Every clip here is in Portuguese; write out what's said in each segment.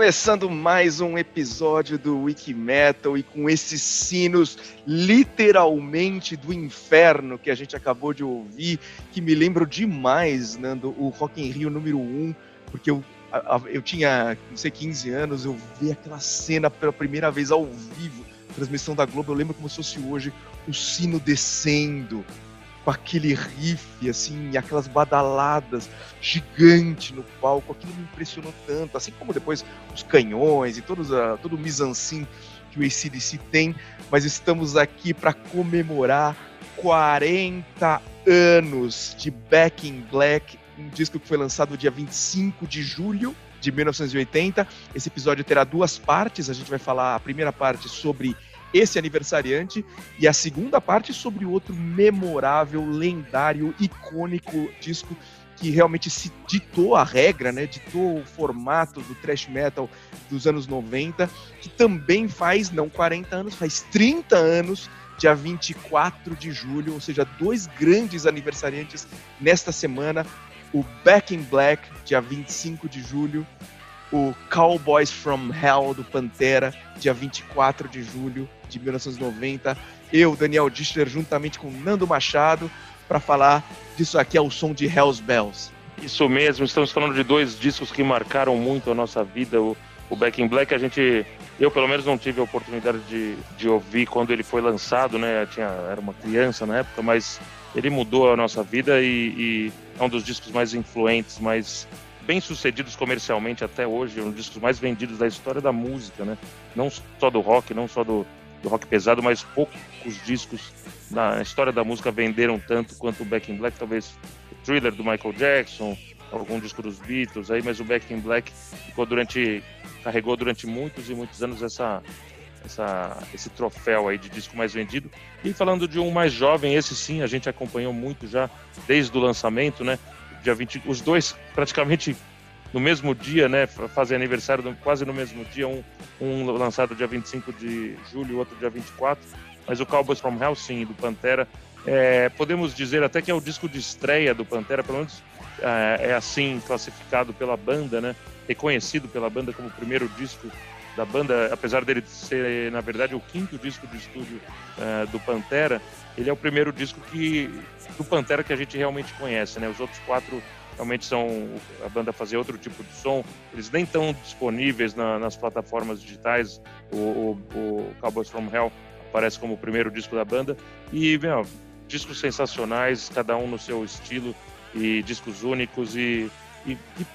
Começando mais um episódio do Wiki Metal e com esses sinos literalmente do inferno que a gente acabou de ouvir, que me lembram demais, Nando, o Rock in Rio número 1, porque eu, eu tinha, não sei, 15 anos, eu vi aquela cena pela primeira vez ao vivo, transmissão da Globo, eu lembro como se fosse hoje, o sino descendo, com aquele riff, assim, aquelas badaladas gigante no palco, aquilo me impressionou tanto, assim como depois os canhões e todos a, todo o mise-en-scène que o ACDC tem, mas estamos aqui para comemorar 40 anos de Back in Black, um disco que foi lançado dia 25 de julho de 1980. Esse episódio terá duas partes, a gente vai falar a primeira parte sobre esse aniversariante e a segunda parte sobre o outro memorável, lendário, icônico disco que realmente se ditou a regra, né? Ditou o formato do thrash metal dos anos 90, que também faz não 40 anos, faz 30 anos, dia 24 de julho, ou seja, dois grandes aniversariantes nesta semana, o Back in Black, dia 25 de julho, o Cowboys from Hell do Pantera, dia 24 de julho de 1990. Eu, Daniel Dichter, juntamente com Nando Machado, para falar disso aqui ao som de Hell's Bells. Isso mesmo, estamos falando de dois discos que marcaram muito a nossa vida. O, o Back in Black, a gente, eu pelo menos não tive a oportunidade de, de ouvir quando ele foi lançado, né? Eu tinha, era uma criança na época, mas ele mudou a nossa vida e, e é um dos discos mais influentes, mais bem sucedidos comercialmente até hoje, um dos discos mais vendidos da história da música, né? Não só do rock, não só do, do rock pesado, mas poucos discos na história da música venderam tanto quanto o Back in Black, talvez o Thriller do Michael Jackson, algum disco dos Beatles aí, mas o Back in Black ficou durante carregou durante muitos e muitos anos essa essa, esse troféu aí de disco mais vendido. E falando de um mais jovem, esse sim a gente acompanhou muito já desde o lançamento, né? dia 20, os dois praticamente no mesmo dia, né? Fazem aniversário quase no mesmo dia, um, um lançado dia 25 de julho, outro dia 24. Mas o Cowboys from Hell, sim, do Pantera, é, podemos dizer até que é o disco de estreia do Pantera, pelo menos é, é, assim classificado pela banda, né? Reconhecido pela banda como o primeiro disco da banda, apesar dele ser, na verdade, o quinto disco de estúdio é, do Pantera, ele é o primeiro disco que do Pantera que a gente realmente conhece, né? Os outros quatro realmente são a banda fazer outro tipo de som. Eles nem estão disponíveis na, nas plataformas digitais. O, o, o, Cowboys from Hell aparece como o primeiro disco da banda e meu, discos sensacionais, cada um no seu estilo e discos únicos e, e, e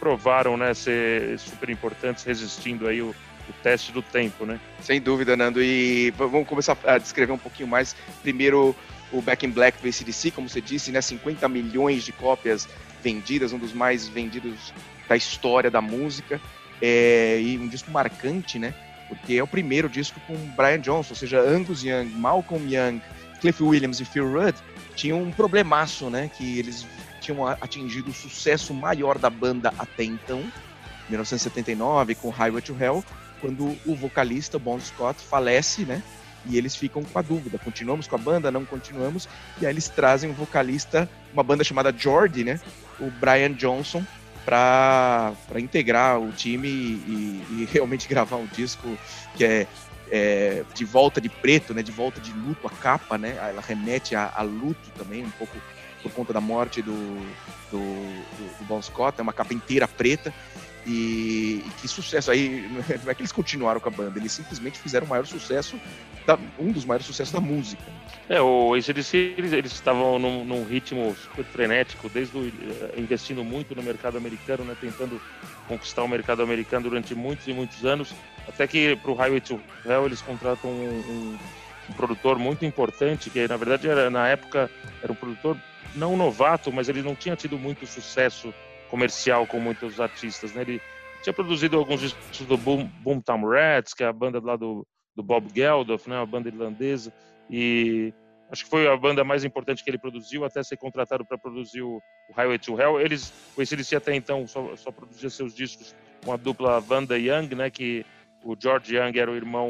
provaram, né, ser super importantes, resistindo aí o, o teste do tempo, né? Sem dúvida, Nando. E vamos começar a descrever um pouquinho mais. Primeiro, o Back in Black do ACDC, como você disse, né, 50 milhões de cópias vendidas, um dos mais vendidos da história da música, é, e um disco marcante, né, porque é o primeiro disco com Brian Johnson, ou seja, Angus Young, Malcolm Young, Cliff Williams e Phil Rudd tinham um problemaço, né, que eles tinham atingido o sucesso maior da banda até então, 1979, com Highway to Hell, quando o vocalista Bon Scott falece, né, e eles ficam com a dúvida: continuamos com a banda, não continuamos? E aí eles trazem um vocalista, uma banda chamada Jordi, né? O Brian Johnson, para integrar o time e, e, realmente gravar um disco que é, é, de volta de preto, né? De volta de luto, a capa, né? Ela remete a, a luto também, um pouco por conta da morte do, do, do, do Bon Scott, é uma capa inteira preta. E, e, que sucesso aí, não é que eles continuaram com a banda, eles simplesmente fizeram o maior sucesso, da, um dos maiores sucessos da música. É, o ACDC, eles, eles estavam num, num, ritmo super frenético, desde o, eh, investindo muito no mercado americano, né, tentando conquistar o mercado americano durante muitos e muitos anos, até que para o Highway to Hell eles contratam um, um, um, produtor muito importante, que na verdade era, na época era um produtor não novato, mas ele não tinha tido muito sucesso comercial com muitos artistas, né? Ele tinha produzido alguns discos do Boom, Boomtown Rats, que é a banda lá do, do Bob Geldof, né? Uma banda irlandesa e acho que foi a banda mais importante que ele produziu até ser contratado para produzir o, o, Highway to Hell. Eles, o ACDC até então só, só produzia seus discos com a dupla Vanda Young, né? Que o George Young era o irmão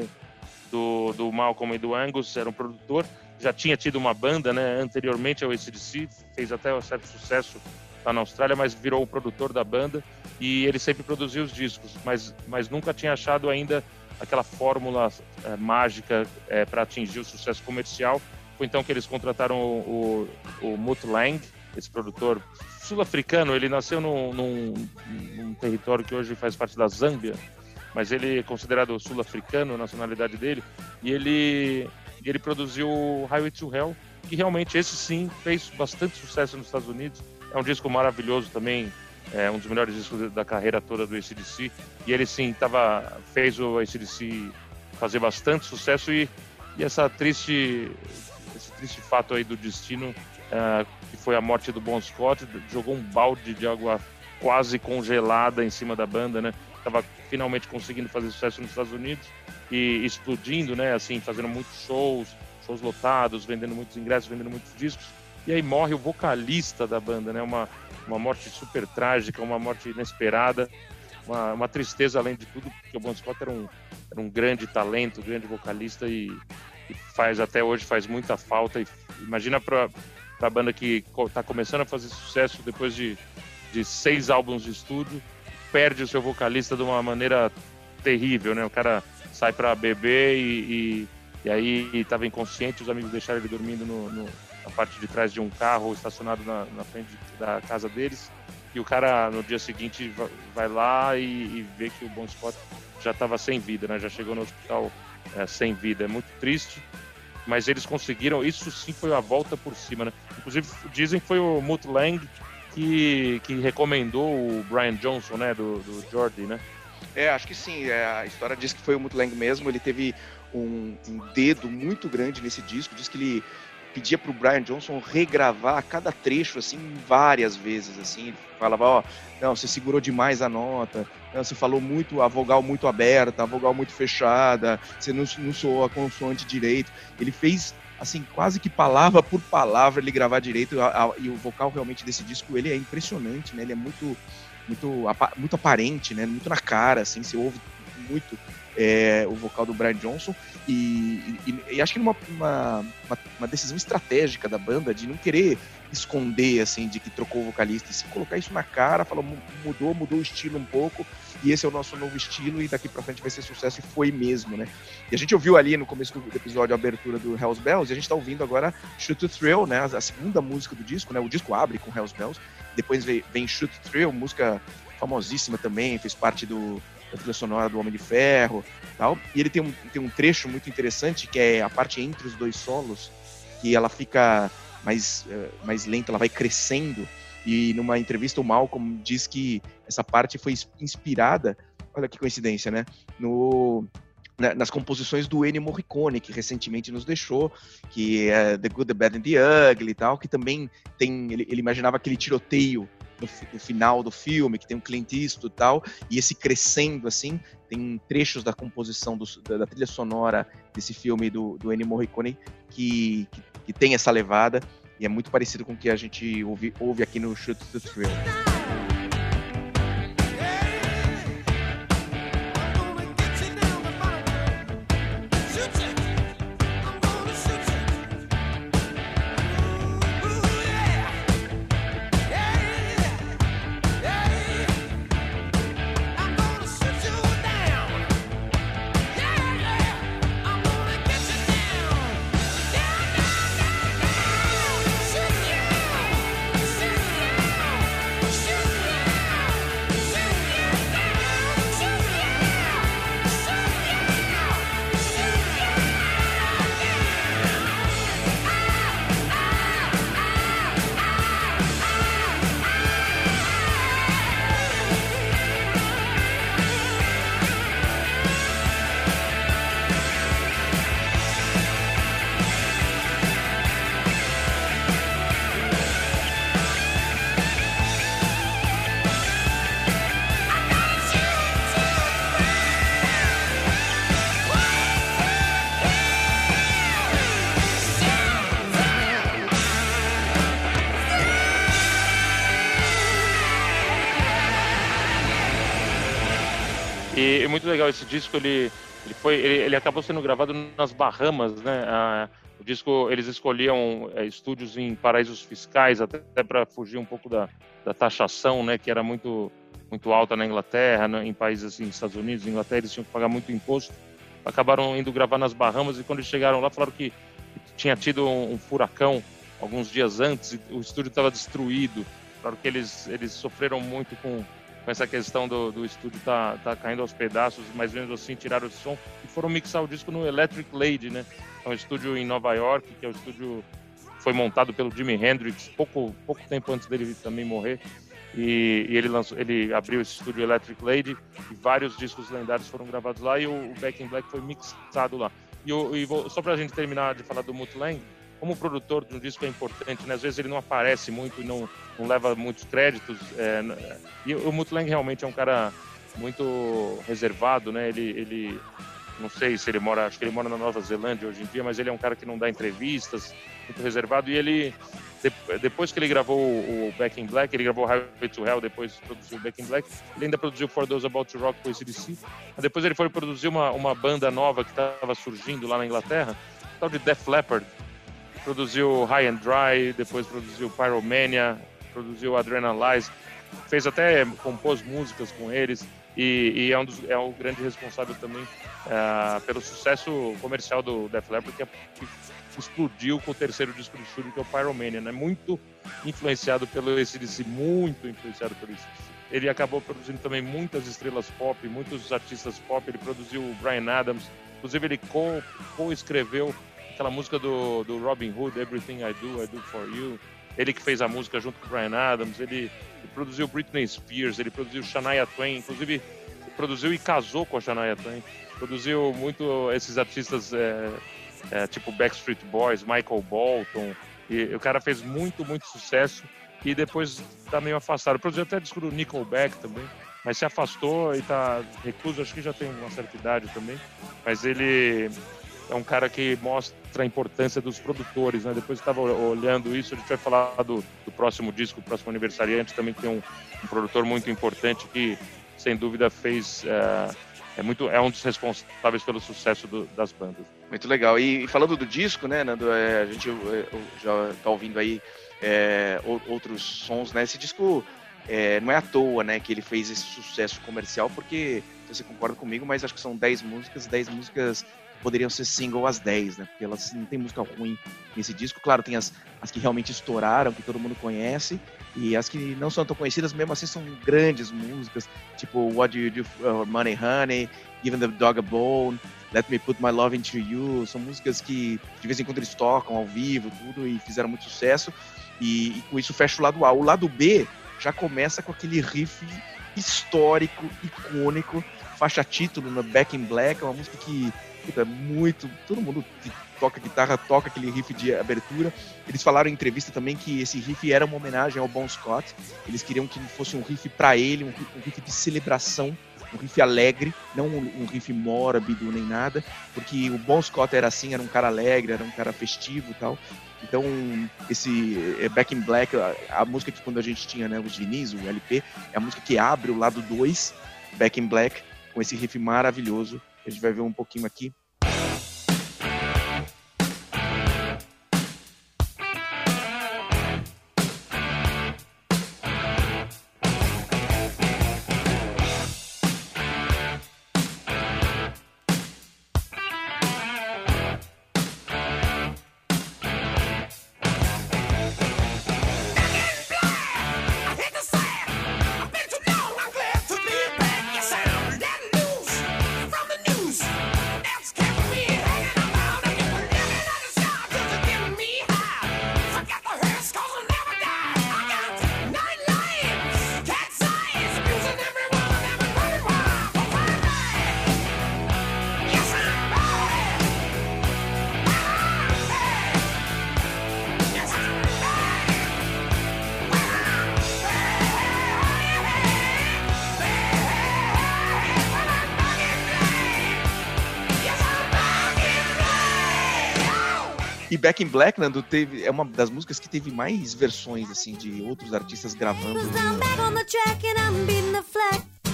do, do Malcolm e do Angus, era um produtor. Já tinha tido uma banda, né? Anteriormente ao ACDC, fez até um certo sucesso lá na Austrália, mas virou o produtor da banda e ele sempre produziu os discos, mas, mas nunca tinha achado ainda aquela fórmula é, mágica é, para atingir o sucesso comercial. Foi então que eles contrataram o, o, o Lang, esse produtor sul-africano. Ele nasceu num, num, num, território que hoje faz parte da Zâmbia, mas ele é considerado sul-africano, a nacionalidade dele, e ele, ele produziu Highway to Hell, que realmente esse sim fez bastante sucesso nos Estados Unidos. É um disco maravilhoso também, é um dos melhores discos da carreira toda do ACDC. E ele sim tava, fez o ACDC fazer bastante sucesso e, e essa triste, esse triste fato aí do destino, uh, que foi a morte do Bon Scott, jogou um balde de água quase congelada em cima da banda, né? Tava finalmente conseguindo fazer sucesso nos Estados Unidos e explodindo, né? Assim, fazendo muitos shows, shows lotados, vendendo muitos ingressos, vendendo muitos discos. E aí morre o vocalista da banda, né? Uma uma morte super trágica, uma morte inesperada, uma, uma tristeza além de tudo, porque o Bon Scott era um, era um grande talento, um grande vocalista e, e faz até hoje faz muita falta. E, imagina para a banda que está começando a fazer sucesso depois de, de seis álbuns de estúdio, perde o seu vocalista de uma maneira terrível, né? O cara sai para beber e, e, e aí estava inconsciente, os amigos deixaram ele dormindo no, no na parte de trás de um carro estacionado na, na frente da casa deles. E o cara, no dia seguinte, vai lá e, e vê que o Bon Scott já estava sem vida, né? Já chegou no hospital é, sem vida. É muito triste, mas eles conseguiram. Isso sim foi a volta por cima, né? Inclusive, dizem que foi o Mutt Lang que, que recomendou o Brian Johnson, né? Do, do Jordi, né? É, acho que sim. É, a história diz que foi o Mutt Lang mesmo. Ele teve um, um dedo muito grande nesse disco. Diz que ele pedia para o Brian Johnson regravar cada trecho assim várias vezes assim. Falava ó não você segurou demais a nota. Não, você falou muito a vogal muito aberta a vogal muito fechada. Você não, não soou a consoante direito. Ele fez assim quase que palavra por palavra ele gravar direito. A, a, e o vocal realmente desse disco ele é impressionante né? Ele é muito muito muito aparente né? Muito na cara assim. Você ouve muito é, o vocal do Brian Johnson e, e, e acho que uma, uma, uma, decisão estratégica da banda de não querer esconder assim de que trocou o vocalista e se colocar isso na cara, falou mudou, mudou o estilo um pouco e esse é o nosso novo estilo e daqui para frente vai ser sucesso e foi mesmo, né? E a gente ouviu ali no começo do episódio a abertura do Hells Bells e a gente está ouvindo agora Shoot to Thrill, né? A segunda música do disco, né? O disco abre com Hells Bells, depois vem, vem Shoot to Thrill, música famosíssima também, fez parte do da trilha sonora do Homem de Ferro tal. E ele tem um, tem um trecho muito interessante que é a parte entre os dois solos, que ela fica mais, uh, mais lenta, ela vai crescendo. E numa entrevista o Malcolm diz que essa parte foi inspirada, olha que coincidência, né? No, nas composições do Ennio Morricone, que recentemente nos deixou, que é The Good, The Bad and The Ugly e tal, que também tem, ele, ele imaginava aquele tiroteio no, no, final do filme, que tem um Clint e tal, e esse crescendo, assim, tem trechos da composição do, da, da, trilha sonora desse filme do, do Ennio Morricone que, que, que, tem essa levada, e é muito parecido com o que a gente ouve, ouve aqui no Shoot the Thrill. Legal esse disco. Ele, ele foi, ele, ele acabou sendo gravado nas Bahamas, né? O disco, eles escolhiam é, estúdios em paraísos fiscais, até, até para fugir um pouco da, da taxação, né, que era muito muito alta na Inglaterra, né, em países assim, Estados Unidos, Inglaterra, eles tinham que pagar muito imposto. Acabaram indo gravar nas Bahamas e quando eles chegaram lá falaram que tinha tido um, um furacão alguns dias antes, o estúdio estava destruído. Claro que eles eles sofreram muito com com essa questão do, do estúdio tá, tá caindo aos pedaços, mas mesmo assim tiraram o som e foram mixar o disco no Electric Lady, né? É um estúdio em Nova York, que é o estúdio foi montado pelo Jimi Hendrix pouco pouco tempo antes dele também morrer. E, e ele lançou, ele abriu esse estúdio Electric Lady e vários discos lendários foram gravados lá e o, o Back in Black foi mixado lá. E, o, e vou, só pra gente terminar de falar do Mutt Como produtor de um disco é importante, né? às vezes ele não aparece muito e não, não leva muitos créditos. É, e o Mutlang realmente é um cara muito reservado, né? Ele, ele, não sei se ele mora, acho que ele mora na Nova Zelândia hoje em dia, mas ele é um cara que não dá entrevistas, muito reservado. E ele, depois que ele gravou o Back in Black, ele gravou Highway to Hell, depois produziu o Back in Black, ele ainda produziu For Those About to Rock com esse DC. Depois ele foi produzir uma, uma banda nova que estava surgindo lá na Inglaterra, tal de Def Leppard produziu High and Dry, depois produziu Pyromania, produziu Adrenalize, fez até compôs músicas com eles e, e é um dos, é um grande responsável também uh, pelo sucesso comercial do Def Leppard que, é, que, explodiu com o terceiro disco de estúdio que é o Pyromania, né? Muito influenciado pelo ACDC, muito influenciado pelo ACDC. Ele acabou produzindo também muitas estrelas pop, muitos artistas pop. Ele produziu o Brian Adams, inclusive ele co-escreveu aquela música do, do Robin Hood, Everything I Do, I Do For You. Ele que fez a música junto com o Brian Adams, ele, ele produziu Britney Spears, ele produziu Shania Twain, inclusive produziu e casou com a Shania Twain. Produziu muito esses artistas é, é, tipo Backstreet Boys, Michael Bolton. E o cara fez muito, muito sucesso e depois tá meio afastado. Produziu até disco do Nickelback também, mas se afastou e tá recluso, acho que já tem uma certa idade também. Mas ele é um cara que mostra a importância dos produtores, né? Depois estava olhando isso, a gente vai falar do, do próximo disco, o próximo aniversariante, também tem um, um produtor muito importante que, sem dúvida, fez é, é muito é um dos responsáveis pelo sucesso do, das bandas. Muito legal. E, e, falando do disco, né, Nando, é, a gente já está ouvindo aí é, outros sons, né? Esse disco é, não é à toa, né, que ele fez esse sucesso comercial, porque você concorda comigo, mas acho que são 10 músicas, 10 músicas poderiam ser single as 10, né? Porque elas não tem música ruim nesse disco. Claro, tem as, as que realmente estouraram, que todo mundo conhece, e as que não são tão conhecidas, mesmo assim, são grandes músicas, tipo What Do You Do for Money Honey, Giving the Dog a Bone, Let Me Put My Love Into You. São músicas que de vez em quando eles tocam ao vivo, tudo, e fizeram muito sucesso. E, e com isso fecha o lado A. O lado B já começa com aquele riff histórico, icônico, faixa título no Back in Black, é uma música que puta, muito. Todo mundo que toca guitarra toca aquele riff de abertura. Eles falaram em entrevista também que esse riff era uma homenagem ao Bon Scott. Eles queriam que fosse um riff para ele, um, riff de celebração um riff alegre, não um, riff mórbido nem nada, porque o Bon Scott era assim, era um cara alegre, era um cara festivo tal. Então, esse é, Back in Black, a, a, música que quando a gente tinha né, os vinis, o LP, é a música que abre o lado 2, Back in Black, com esse riff maravilhoso a gente vai ver um pouquinho aqui. Back in Black, Nando, teve, é uma das músicas que teve mais versões, assim, de outros artistas gravando.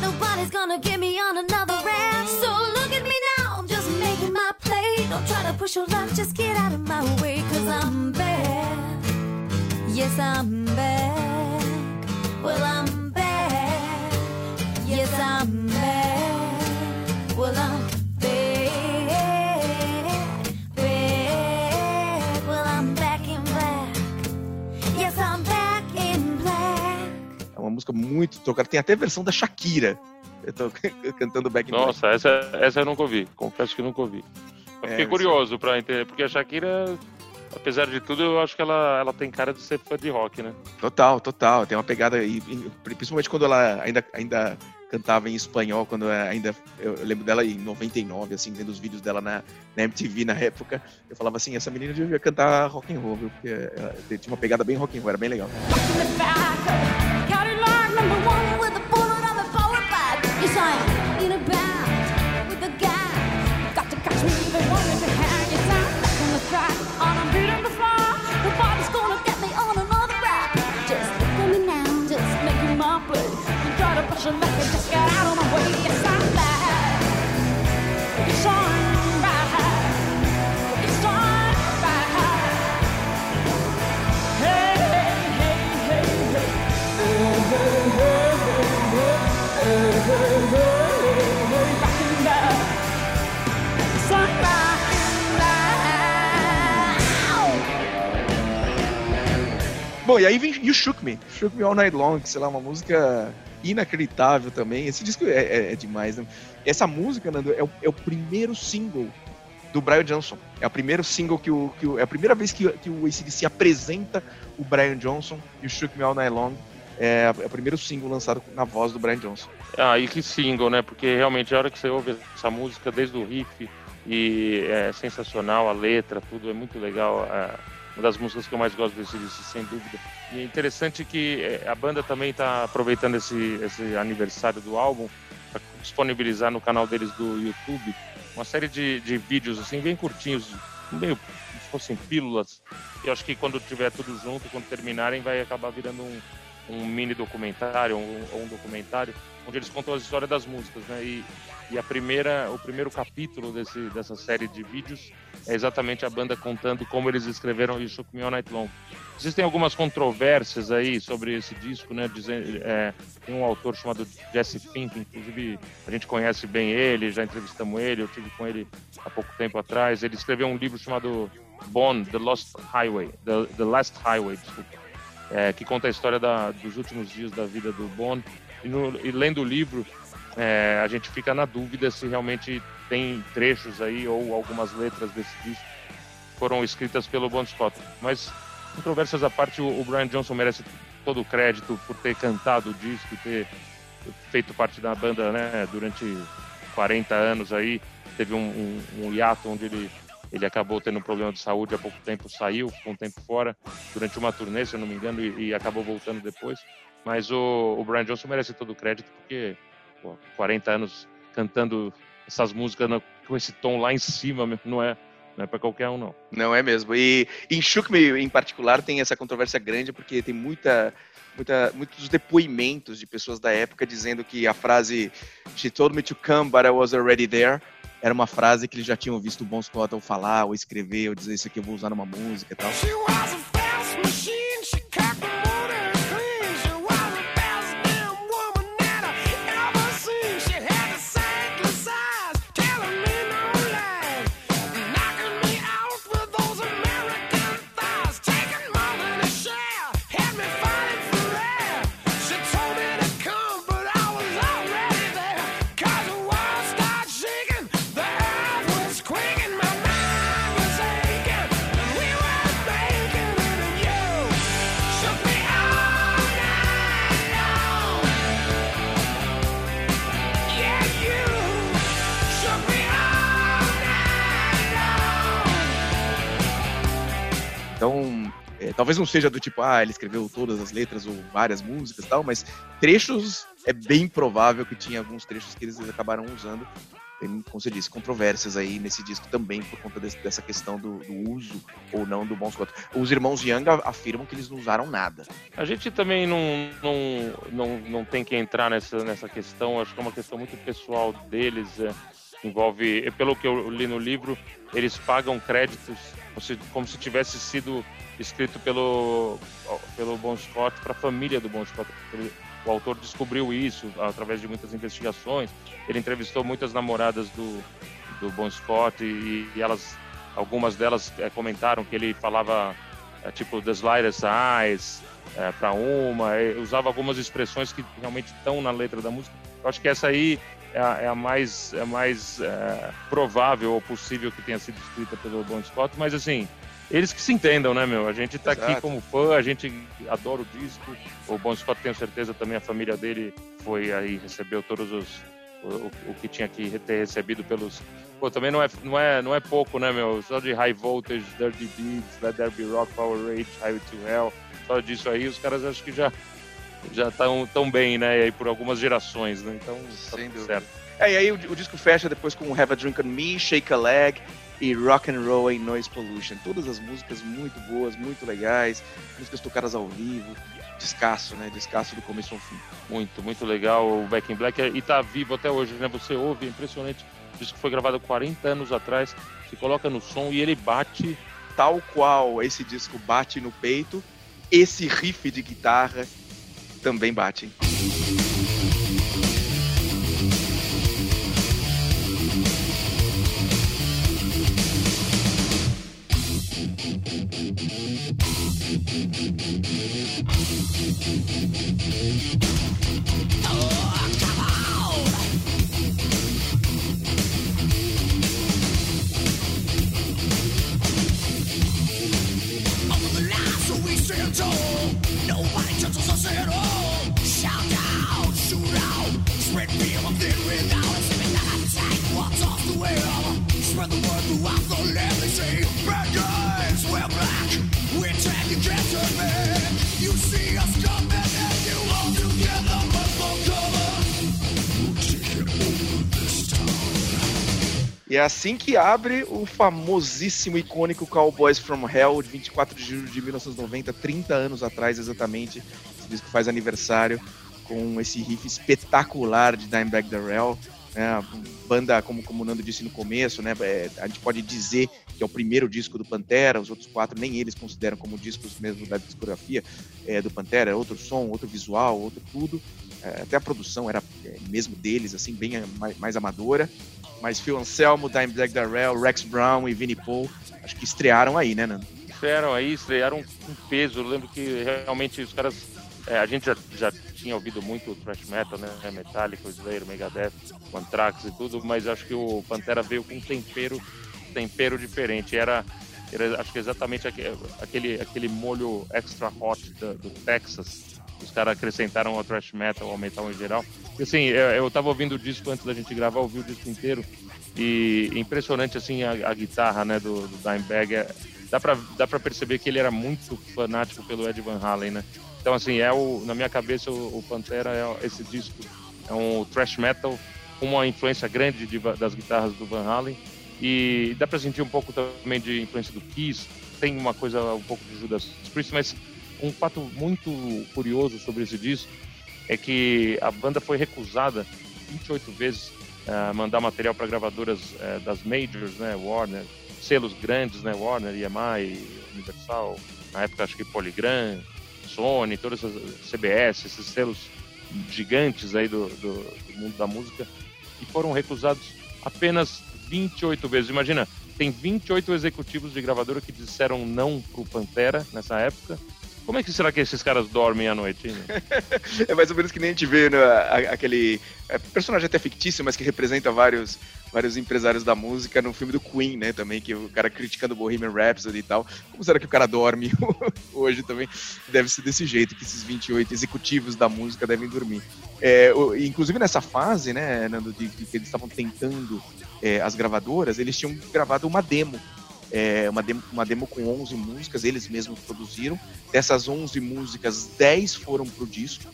Nobody's gonna get me on another rap. So look at me now, I'm just making my play. don't try to push your luck, just get out of my way, cause I'm back. Yes, I'm back. Well, I'm música muito tocada. Tem até versão da Shakira. Eu tô cantando Back in Nossa, Black. essa, essa eu nunca ouvi. Confesso que nunca ouvi. Eu fiquei é, curioso para entender, porque a Shakira, apesar de tudo, eu acho que ela, ela tem cara de ser fã de rock, né? Total, total. Tem uma pegada, e, principalmente quando ela ainda, ainda cantava em espanhol, quando ainda. Eu lembro dela em 99, assim, vendo os vídeos dela na, na MTV na época. Eu falava assim: essa menina devia cantar rock and roll, viu? Porque ela tinha uma pegada bem rock and roll, era bem legal. Bom, e aí vem You Shook Me, Shook Me All Night Long, sei lá, uma música inacreditável também. Esse disco é, é, é demais, né? Essa música, Nando, é o, é o, primeiro single do Brian Johnson. É o primeiro single que o. Que o é a primeira vez que, que o ACDC apresenta o Brian Johnson e o Shook Me All Night Long. É, é, o primeiro single lançado na voz do Brian Johnson. Ah, e que single, né? Porque realmente a hora que você ouve essa música, desde o riff, e é sensacional, a letra, tudo é muito legal. É uma das músicas que eu mais gosto desse disco, sem dúvida. E é interessante que é, a banda também está aproveitando esse, esse aniversário do álbum para disponibilizar no canal deles do YouTube uma série de, de vídeos assim bem curtinhos, meio se fossem pílulas. E eu acho que quando tiver tudo junto, quando terminarem, vai acabar virando um, um mini documentário ou um, um, documentário onde eles contam a história das músicas, né? E, e a primeira, o primeiro capítulo desse, dessa série de vídeos é exatamente a banda contando como eles escreveram o Shook Me All Night Long. Existem algumas controvérsias aí sobre esse disco, né? Dizendo, é, tem um autor chamado Jesse Fink, inclusive a gente conhece bem ele, já entrevistamos ele, eu tive com ele há pouco tempo atrás. Ele escreveu um livro chamado Bond, The Lost Highway, The, The Last Highway, desculpa, é, que conta a história da, dos últimos dias da vida do Bond. E, no, e lendo o livro, é, a gente fica na dúvida se realmente tem trechos aí ou algumas letras desse disco foram escritas pelo Bon Scott. Mas, controvérsias à parte, o, Brian Johnson merece todo o crédito por ter cantado o disco, ter feito parte da banda né, durante 40 anos aí. Teve um, um, um hiato onde ele, ele acabou tendo um problema de saúde há pouco tempo, saiu, ficou um tempo fora durante uma turnê, se eu não me engano, e, e acabou voltando depois. Mas o, o Brian Johnson merece todo o crédito porque 40 anos cantando essas músicas com esse tom lá em cima, não é, não é para qualquer um, não. Não é mesmo. E em Shook Me, em particular, tem essa controvérsia grande, porque tem muita, muita, muitos depoimentos de pessoas da época dizendo que a frase She told me to come, but I was already there era uma frase que eles já tinham visto o Bon Scott falar, ou escrever, ou dizer isso aqui eu vou usar numa música e tal. Talvez não seja do tipo, ah, ele escreveu todas as letras ou várias músicas e tal, mas trechos é bem provável que tinha alguns trechos que eles acabaram usando. Tem, como você disse, controvérsias aí nesse disco também por conta desse, dessa questão do, do, uso ou não do Bon Scott. Os irmãos Young afirmam que eles não usaram nada. A gente também não, não, não, não tem que entrar nessa, nessa questão, acho que é uma questão muito pessoal deles. É envolve, pelo que eu li no livro, eles pagam créditos como se, como se tivesse sido escrito pelo, pelo Bon Scott para a família do Bon Scott. Ele, o autor descobriu isso através de muitas investigações. Ele entrevistou muitas namoradas do, do Bon Scott e, e elas, algumas delas é, comentaram que ele falava é, tipo the slightest eyes é, para uma, usava algumas expressões que realmente estão na letra da música. Eu acho que essa aí é a, é a mais, é a mais é, provável ou possível que tenha sido escrita pelo Bon Scott, mas assim, eles que se entendam, né, meu? A gente tá Exato. aqui como fã, a gente adora o disco. O Bon Scott, tenho certeza, também a família dele foi aí, recebeu todos os. O, o que tinha que ter recebido pelos. Pô, também não é, não, é, não é pouco, né, meu? Só de High Voltage, Dirty Deeds, Let There Be Rock, Power Rage, Highway to Hell. Só disso aí, os caras acho que já já estão tão bem, né? E aí por algumas gerações, né? Então, tá Sem tudo certo. É, e aí o, o, disco fecha depois com Have a Drink on Me, Shake a Leg e Rock and Roll and Noise Pollution. Todas as músicas muito boas, muito legais, músicas tocadas ao vivo. Descasso, né? Descasso do começo ao fim. Muito, muito legal o Back in Black e tá vivo até hoje, né? Você ouve, é impressionante. O disco foi gravado 40 anos atrás, se coloca no som e ele bate. Tal qual esse disco bate no peito, esse riff de guitarra também bate. É assim que abre o famosíssimo, icônico Cowboys from Hell, de 24 de julho de 1990, 30 anos atrás exatamente. Esse disco faz aniversário com esse riff espetacular de Dimebag Darrell. Né? Banda, como, como o Nando disse no começo, né? É, a gente pode dizer que é o primeiro disco do Pantera, os outros quatro nem eles consideram como discos mesmo da discografia é, do Pantera, outro som, outro visual, outro tudo. É, até a produção era é, mesmo deles, assim, bem mais, mais amadora. Mas Phil Anselmo, Dimebag Darrell, Rex Brown e Vinnie Paul, acho que estrearam aí, né, Nando? Estrearam aí, estrearam com peso. Eu lembro que realmente os caras. É, a gente já, já tinha ouvido muito thrash metal, né? Metallica, Slayer, Megadeth, Anthrax e tudo, mas acho que o Pantera veio com um tempero, tempero diferente. Era, era acho que exatamente aquele, aquele molho extra hot do, do Texas. Os caras acrescentaram ao thrash metal, ao metal em geral. Assim, eu, eu tava ouvindo o disco antes da gente gravar, ouvi o disco inteiro. E impressionante, assim, a, a guitarra, né, do, do Dimebag. É, dá pra, dá pra perceber que ele era muito fanático pelo Ed Van Halen, né? Então, assim, é o, na minha cabeça, o, o Pantera é esse disco. É um thrash metal com uma influência grande de, das guitarras do Van Halen. E dá pra sentir um pouco também de influência do Kiss. Tem uma coisa um pouco de Judas Priest, mas um fato muito curioso sobre esse disco é que a banda foi recusada 28 vezes a uh, mandar material para gravadoras uh, das majors, né, Warner, selos grandes, né, Warner, EMI, Universal, na época acho que Polygram, Sony, todas as CBS, esses selos gigantes aí do, do, do mundo da música, e foram recusados apenas 28 vezes. Imagina, tem 28 executivos de gravadora que disseram não pro Pantera nessa época, como é que será que esses caras dormem à noite? é mais ou menos que nem a gente vê né, aquele é, personagem até fictício, mas que representa vários, vários empresários da música no filme do Queen, né? Também, que o cara criticando Bohemian Rhapsody e tal. Como será que o cara dorme hoje também? Deve ser desse jeito, que esses 28 executivos da música devem dormir. É, o, inclusive nessa fase, né, Nando, de, de que eles estavam tentando é, as gravadoras, eles tinham gravado uma demo é, uma, demo, uma demo com 11 músicas, eles mesmos produziram. Dessas 11 músicas, 10 foram pro disco.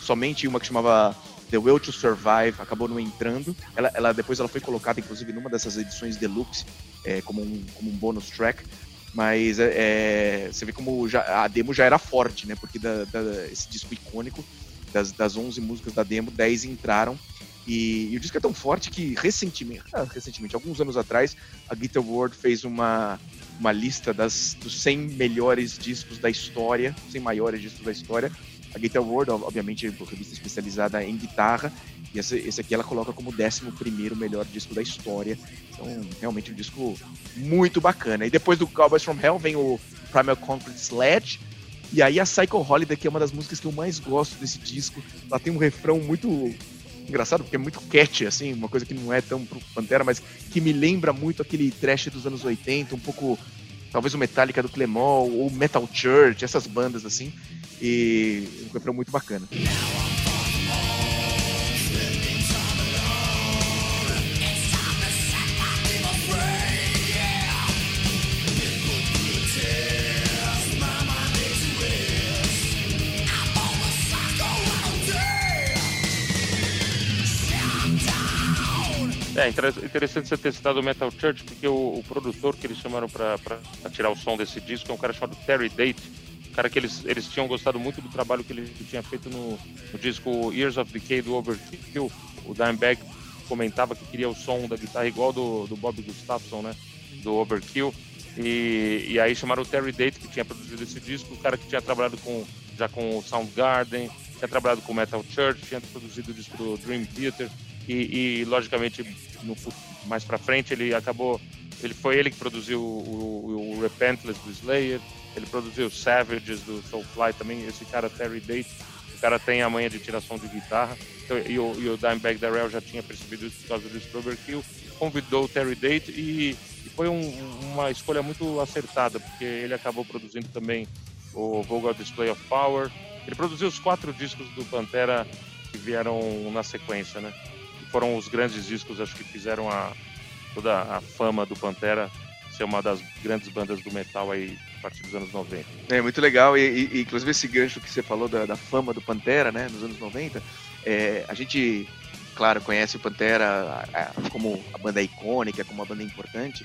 Somente uma que chamava The Will to Survive acabou não entrando. Ela, ela depois ela foi colocada, inclusive, numa dessas edições deluxe, é, como, um, como um bônus track. Mas é, é, você vê como já, a demo já era forte, né? Porque da, da, esse disco icônico das, das 11 músicas da demo, 10 entraram. E, e, o disco é tão forte que recentemente, ah, recentemente, alguns anos atrás, a Guitar World fez uma, uma lista das, dos 100 melhores discos da história, 100 maiores discos da história. A Guitar World, obviamente, é uma revista especializada em guitarra, e esse, esse aqui ela coloca como 11 melhor disco da história. Então, realmente um disco muito bacana. E depois do Cowboys from Hell vem o Primal Concrete Sledge. E aí a Psycho Holiday, que é uma das músicas que eu mais gosto desse disco. Ela tem um refrão muito engraçado, porque é muito catchy, assim, uma coisa que não é tão pro Pantera, mas que me lembra muito aquele trash dos anos 80, um pouco, talvez o Metallica do Clemol, ou Metal Church, essas bandas assim, e um refrão muito bacana. É interessante você ter citado o Metal Church, porque o, o produtor que eles chamaram para tirar o som desse disco é um cara chamado Terry Date, um cara que eles, eles tinham gostado muito do trabalho que ele tinha feito no, no disco Years of Decay do Overkill. O Dimebag comentava que queria o som da guitarra igual do, do Bob Gustafson, né? Do Overkill. E, e aí chamaram o Terry Date, que tinha produzido esse disco, o cara que tinha trabalhado com, já com o Soundgarden, tinha trabalhado com o Metal Church, tinha produzido o disco do Dream Theater e, e logicamente no, mais para frente ele acabou ele foi ele que produziu o, o, o, Repentless do Slayer ele produziu Savages do Soulfly também esse cara Terry Date o cara tem a manha de tiração de guitarra. Então, e, o, e o Dimebag Darrell já tinha percebido isso por causa do Strober Kill convidou o Terry Date e, e foi um, uma escolha muito acertada porque ele acabou produzindo também o Vogal Display of Power. Ele produziu os quatro discos do Pantera que vieram na sequência né foram os grandes discos, acho que fizeram a, toda a fama do Pantera ser uma das grandes bandas do metal aí a partir dos anos 90. É muito legal, e, e inclusive esse gancho que você falou da, da, fama do Pantera, né, nos anos 90, é, a gente, claro, conhece o Pantera como a banda icônica, como uma banda importante,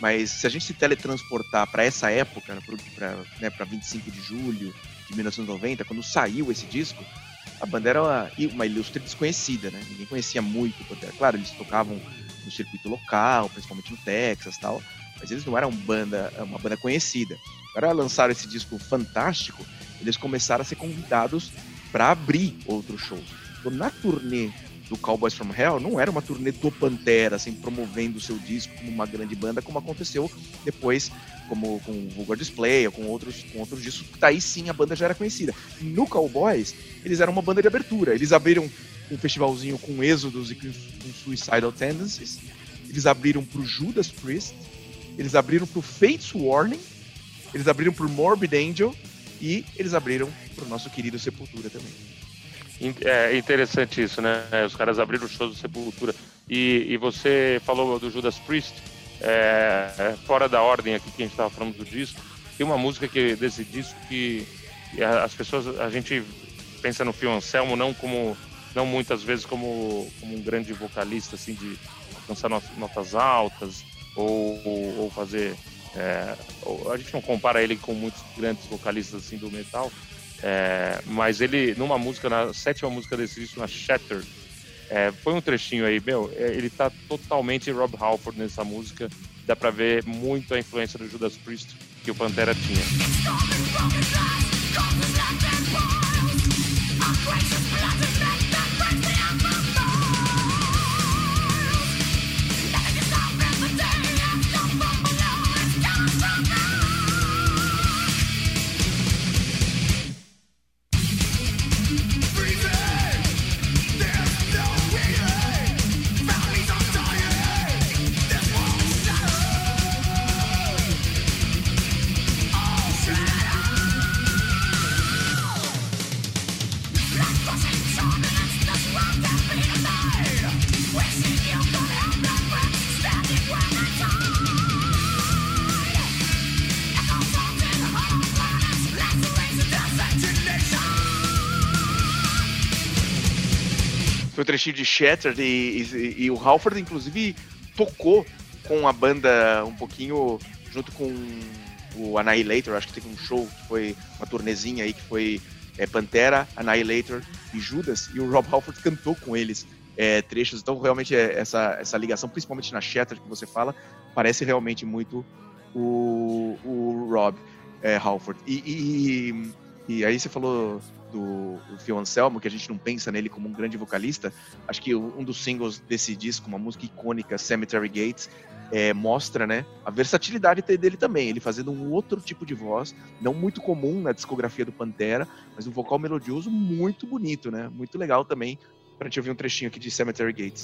mas se a gente se teletransportar para essa época, para né, 25 de julho de 1990, quando saiu esse disco, a banda era uma, uma ilustre desconhecida, né? Ninguém conhecia muito o Pantera. Claro, eles tocavam no circuito local, principalmente no Texas tal, mas eles não eram banda, uma banda conhecida. Agora lançaram esse disco fantástico, eles começaram a ser convidados para abrir outros shows. Então, na turnê do Cowboys from Hell não era uma turnê do Pantera, assim, promovendo o seu disco como uma grande banda, como aconteceu depois como com o Vulgar Display ou com outros, com outros discos, daí sim a banda já era conhecida. No Cowboys, eles eram uma banda de abertura, eles abriram um festivalzinho com Êxodos e com, com Suicidal Tendencies, eles abriram pro Judas Priest, eles abriram pro Fates Warning, eles abriram pro Morbid Angel e eles abriram pro nosso querido Sepultura também. É interessante isso, né? Os caras abriram os shows do Sepultura. E, e você falou do Judas Priest, é, é, fora da ordem aqui que a gente estava falando do disco. Tem uma música que, desse disco que as pessoas, a gente pensa no Phil Anselmo não como, não muitas vezes como, como um grande vocalista, assim, de alcançar notas altas ou, ou fazer. É, a gente não compara ele com muitos grandes vocalistas assim do metal, é, mas ele, numa música, na sétima música desse disco, na Shattered, é, põe um trechinho aí, meu, é, ele tá totalmente Rob Halford nessa música, dá pra ver muito a influência do Judas Priest que o Pantera tinha. Trechinho de Shattered e, e, e, o Halford, inclusive, tocou com a banda um pouquinho junto com o Annihilator, acho que teve um show que foi uma turnezinha aí que foi é, Pantera, Annihilator e Judas, e o Rob Halford cantou com eles é, trechos. Então, realmente, é, essa, essa ligação, principalmente na Shatter que você fala, parece realmente muito o, o Rob é, Halford. E, e, e, aí você falou do, Phil Anselmo, que a gente não pensa nele como um grande vocalista. Acho que um dos singles desse disco, uma música icônica, Cemetery Gates, é, mostra né, a versatilidade dele também. Ele fazendo um outro tipo de voz, não muito comum na discografia do Pantera, mas um vocal melodioso muito bonito, né? Muito legal também. Pra gente ouvir um trechinho aqui de Cemetery Gates.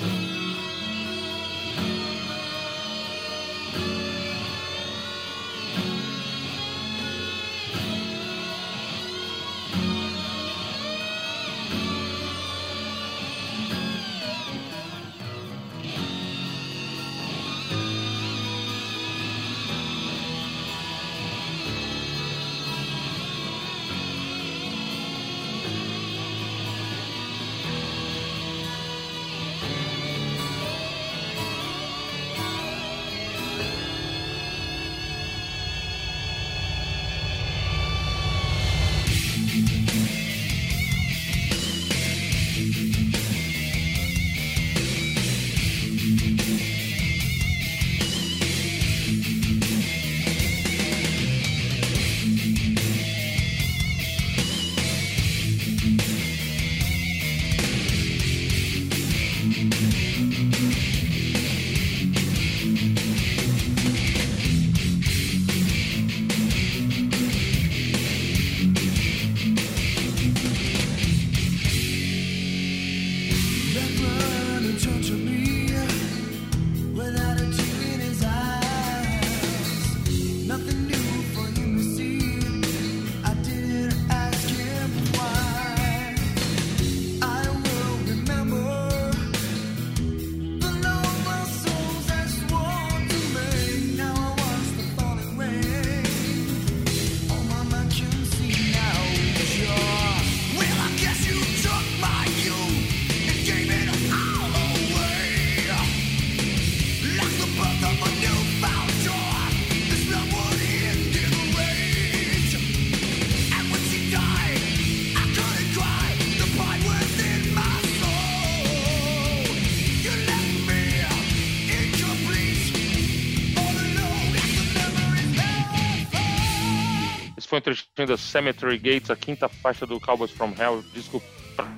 Trechinho da Cemetery Gates, a quinta faixa do Cowboys from Hell, disco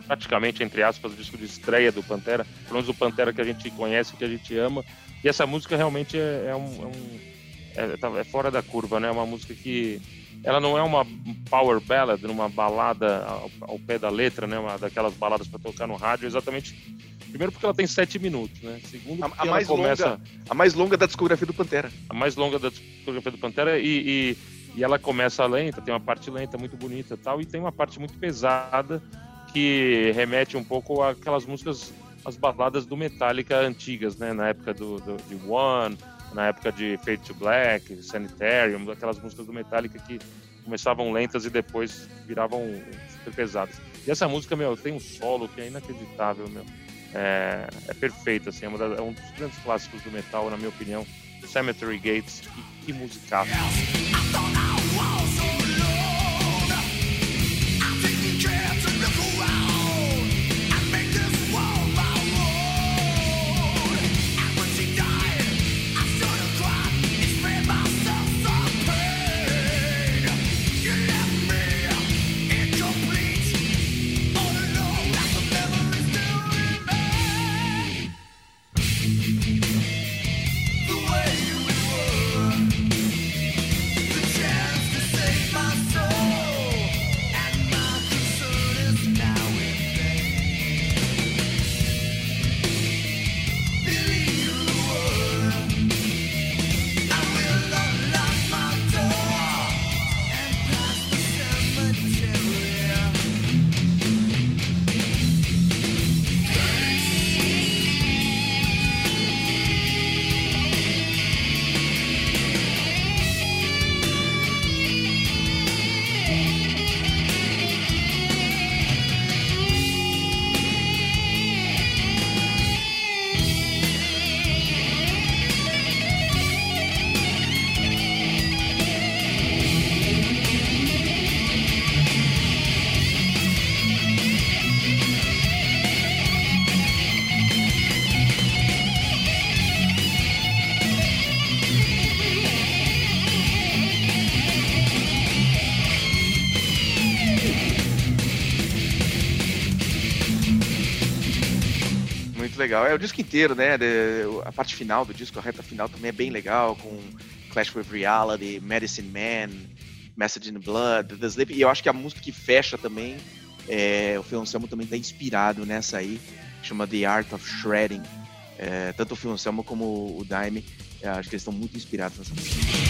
praticamente, entre aspas, o disco de estreia do Pantera, pelo menos o Pantera que a gente conhece, que a gente ama. E essa música realmente é, é um, é, um é, tá, é, fora da curva, né? É uma música que ela não é uma power ballad, uma balada ao, ao pé da letra, né? Uma daquelas baladas para tocar no rádio, exatamente. Primeiro porque ela tem sete minutos, né? Segundo a, a mais começa longa, a mais longa da discografia do Pantera. A mais longa da discografia do Pantera e, e e ela começa lenta, tem uma parte lenta muito bonita tal, e tem uma parte muito pesada que remete um pouco àquelas músicas, as baladas do Metallica antigas, né? Na época do, do de One, na época de Fade to Black, Sanitarium, aquelas músicas do Metallica que começavam lentas e depois viravam super pesadas. E essa música, meu, tem um solo que é inacreditável, meu. É, é perfeito, assim, é, é, um dos grandes clássicos do metal, na minha opinião. Cemetery Gates, que musicaço. Legal. É o disco inteiro, né? a parte final do disco, a reta final também é bem legal, com Clash with Reality, Medicine Man, Message in Blood, The Sleep. E eu acho que a música que fecha também, é, o Phil Anselmo também está inspirado nessa aí, chama The Art of Shredding. É, tanto o Phil Anselmo como o Daime, é, acho que eles estão muito inspirados nessa música.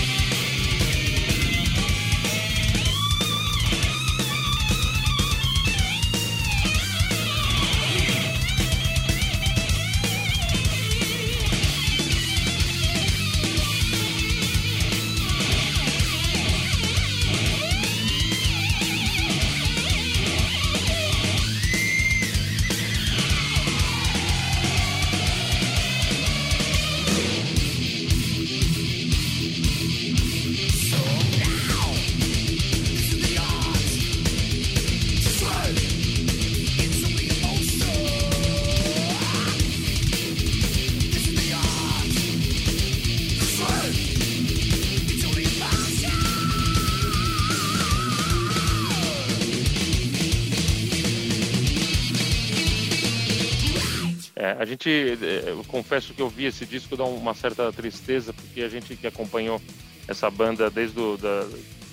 A gente, é, eu confesso que eu vi esse disco dá uma certa tristeza, porque a gente que acompanhou essa banda desde o, da,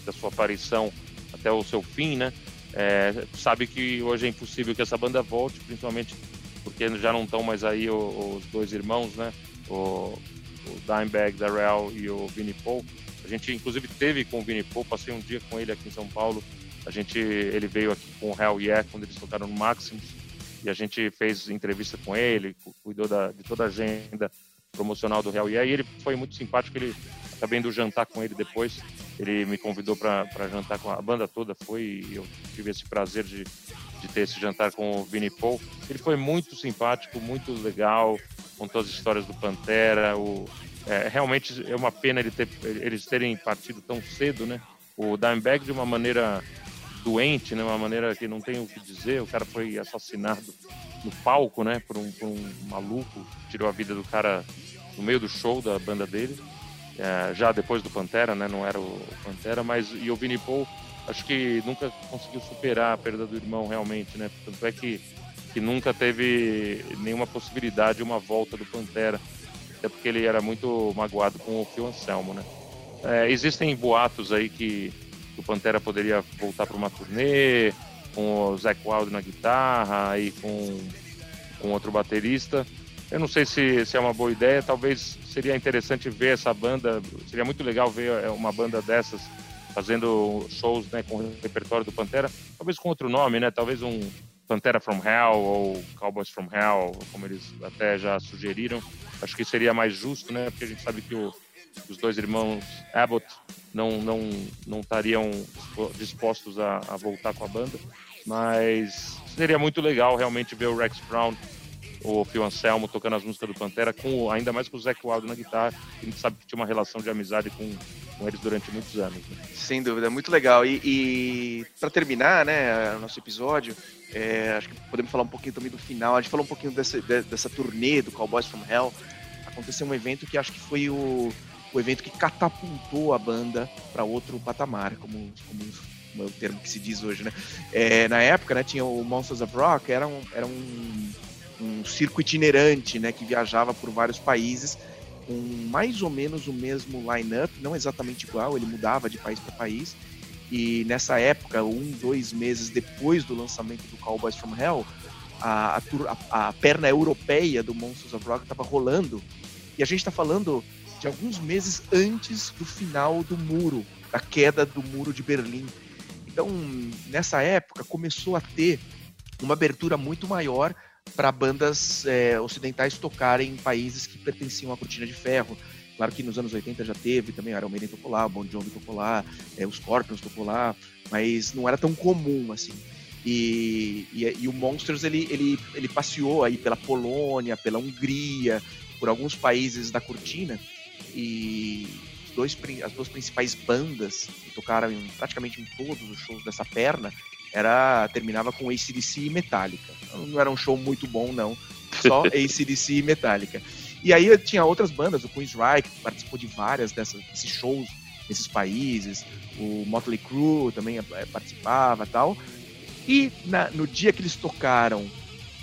da sua aparição até o seu fim, né? É, sabe que hoje é impossível que essa banda volte, principalmente porque já não estão mais aí os, os dois irmãos, né? O, o Dimebag, Darrell e o Vinnie Paul. A gente inclusive teve com o Vinnie Paul, passei um dia com ele aqui em São Paulo. A gente, ele veio aqui com o Hell Yeah quando eles tocaram no Maximus e a gente fez entrevista com ele, cuidou da, de toda a agenda promocional do Real. E aí ele foi muito simpático, ele acabei indo jantar com ele depois. Ele me convidou para jantar com a banda toda, foi eu tive esse prazer de, de ter esse jantar com o Vini Paul. Ele foi muito simpático, muito legal, contou as histórias do Pantera. O, é, realmente é uma pena ele ter, eles terem partido tão cedo, né? O Dimebag de uma maneira doente, né? Uma maneira que não tem o que dizer. O cara foi assassinado no palco, né? Por um, por um maluco. Tirou a vida do cara no meio do show da banda dele. É, já depois do Pantera, né? Não era o Pantera, mas e o Vinnie Paul acho que nunca conseguiu superar a perda do irmão realmente, né? Tanto é que, que nunca teve nenhuma possibilidade de uma volta do Pantera, até porque ele era muito magoado com o Phil Anselmo, né? É, existem boatos aí que que o Pantera poderia voltar para uma turnê, com o Zac Wild na guitarra e com, com outro baterista. Eu não sei se, se é uma boa ideia, talvez seria interessante ver essa banda, seria muito legal ver é, uma banda dessas fazendo shows né, com o repertório do Pantera, talvez com outro nome, né? Talvez um Pantera from Hell ou Cowboys from Hell, como eles até já sugeriram. Acho que seria mais justo, né? Porque a gente sabe que o, os dois irmãos Abbott não não não estariam dispostos a, a, voltar com a banda, mas seria muito legal realmente ver o Rex Brown, o Phil Anselmo tocando as músicas do Pantera, com ainda mais com o Zac Wild na guitarra, a gente sabe que tinha uma relação de amizade com, com eles durante muitos anos. Né? Sem dúvida, muito legal. E, e para terminar, né, nosso episódio, é, acho que podemos falar um pouquinho também do final. A gente falou um pouquinho dessa, dessa turnê do Cowboys from Hell. Aconteceu um evento que acho que foi o o evento que catapultou a banda para outro patamar, como, como é o termo que se diz hoje, né? É, na época, né, tinha o Monsters of Rock, era um, era um, um circo itinerante, né, que viajava por vários países com mais ou menos o mesmo line-up, não exatamente igual, ele mudava de país para país. E nessa época, um, dois meses depois do lançamento do Cowboys from Hell, a, a, a perna europeia do Monsters of Rock estava rolando. E a gente está falando de alguns meses antes do final do muro, da queda do muro de Berlim. Então, nessa época, começou a ter uma abertura muito maior para bandas é, ocidentais tocarem em países que pertenciam à cortina de ferro. Claro que nos anos 80 já teve também, Iron Maiden tocou lá, o Bon Jovi tocou lá, é, os Scorpions tocou lá, mas não era tão comum assim. E, e, e, o Monsters ele, ele, ele passeou aí pela Polônia, pela Hungria, por alguns países da cortina e dois, as duas principais bandas que tocaram em, praticamente em todos os shows dessa perna era terminava com ACDC e Metallica. Não era um show muito bom, não. Só ACDC e Metallica. E aí tinha outras bandas, o Queensryche, que participou de várias dessas, desses shows nesses países, o Motley Crue também é, participava tal. E na, no dia que eles tocaram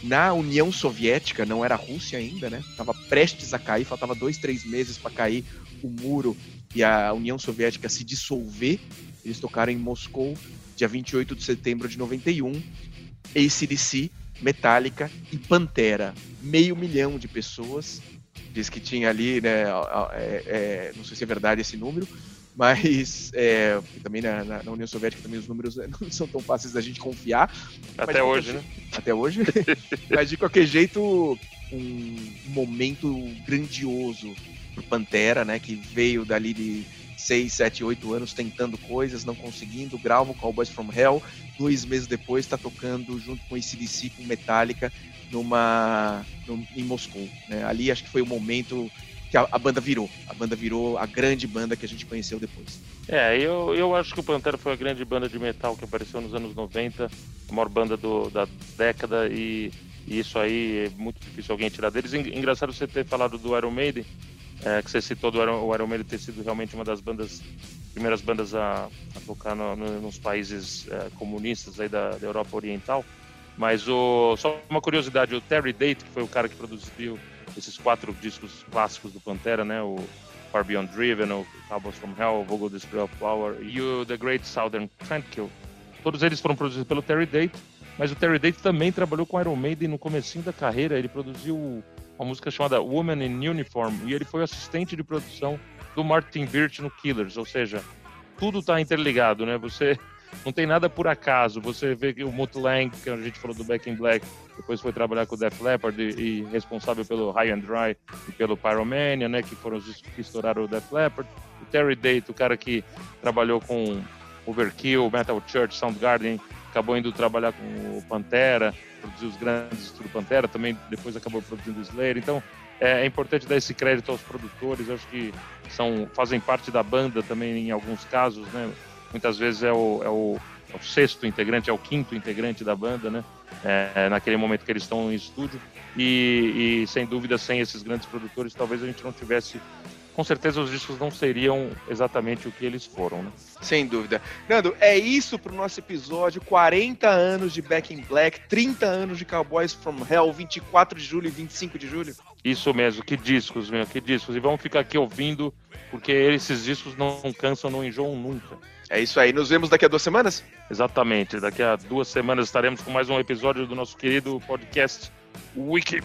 na União Soviética, não era a Rússia ainda, né? Tava prestes a cair, faltava dois, três meses para cair o muro e a União Soviética se dissolver. Eles tocaram em Moscou, dia 28 de setembro de 91. ACDC, Metallica e Pantera. Meio milhão de pessoas. Diz que tinha ali, né? É, é, não sei se é verdade esse número, mas é, também na, na, União Soviética também os números né, não são tão fáceis da gente confiar. Até hoje, né? Até hoje. mas de qualquer jeito, um momento grandioso pro Pantera, né? Que veio dali de 6, 7, 8 anos tentando coisas, não conseguindo, grava o Cowboys from Hell, dois meses depois está tocando junto com esse DC, com Metallica, numa, num, em Moscou. Né? Ali acho que foi o momento que a, a, banda virou. A banda virou a grande banda que a gente conheceu depois. É, eu, eu acho que o Pantera foi a grande banda de metal que apareceu nos anos 90, a maior banda do, da década e, e, isso aí é muito difícil alguém tirar deles. Engraçado você ter falado do Iron Maiden, é, que você citou do Iron, o Iron Maiden ter sido realmente uma das bandas, primeiras bandas a, a tocar no, no, nos países é, comunistas aí da, da Europa Oriental. Mas o, só uma curiosidade, o Terry Date, que foi o cara que produziu esses quatro discos clássicos do Pantera, né? O Far Beyond Driven, o Cowboys from Hell, o Vogel Display of Power e o The Great Southern Trendkill. Todos eles foram produzidos pelo Terry Date, mas o Terry Date também trabalhou com Iron Maiden no comecinho da carreira. Ele produziu uma música chamada Woman in Uniform e ele foi assistente de produção do Martin Birch no Killers, ou seja, tudo está interligado, né? Você não tem nada por acaso. Você vê que o Mutt Lang, que a gente falou do Back in Black, depois foi trabalhar com o Def Leppard e, e responsável pelo High and Dry e pelo Pyromania, né, que foram os que estouraram o Def Leppard. O Terry Date, o cara que trabalhou com Overkill, Metal Church, Soundgarden, acabou indo trabalhar com o Pantera, produziu os grandes do Pantera, também depois acabou produzindo o Slayer. Então, é, é, importante dar esse crédito aos produtores, acho que são, fazem parte da banda também em alguns casos, né? muitas vezes é o, é o, é o sexto integrante, é o quinto integrante da banda, né? É, naquele momento que eles estão em estúdio. E, e, sem dúvida, sem esses grandes produtores, talvez a gente não tivesse. Com certeza os discos não seriam exatamente o que eles foram, né? Sem dúvida. Nando, é isso pro nosso episódio. 40 anos de Back in Black, 30 anos de Cowboys from Hell, 24 de julho e 25 de julho. Isso mesmo, que discos, meu, que discos. E vamos ficar aqui ouvindo, porque esses discos não cansam, não enjoam nunca. É isso aí. Nos vemos daqui a duas semanas? Exatamente. Daqui a duas semanas estaremos com mais um episódio do nosso querido podcast Wiki.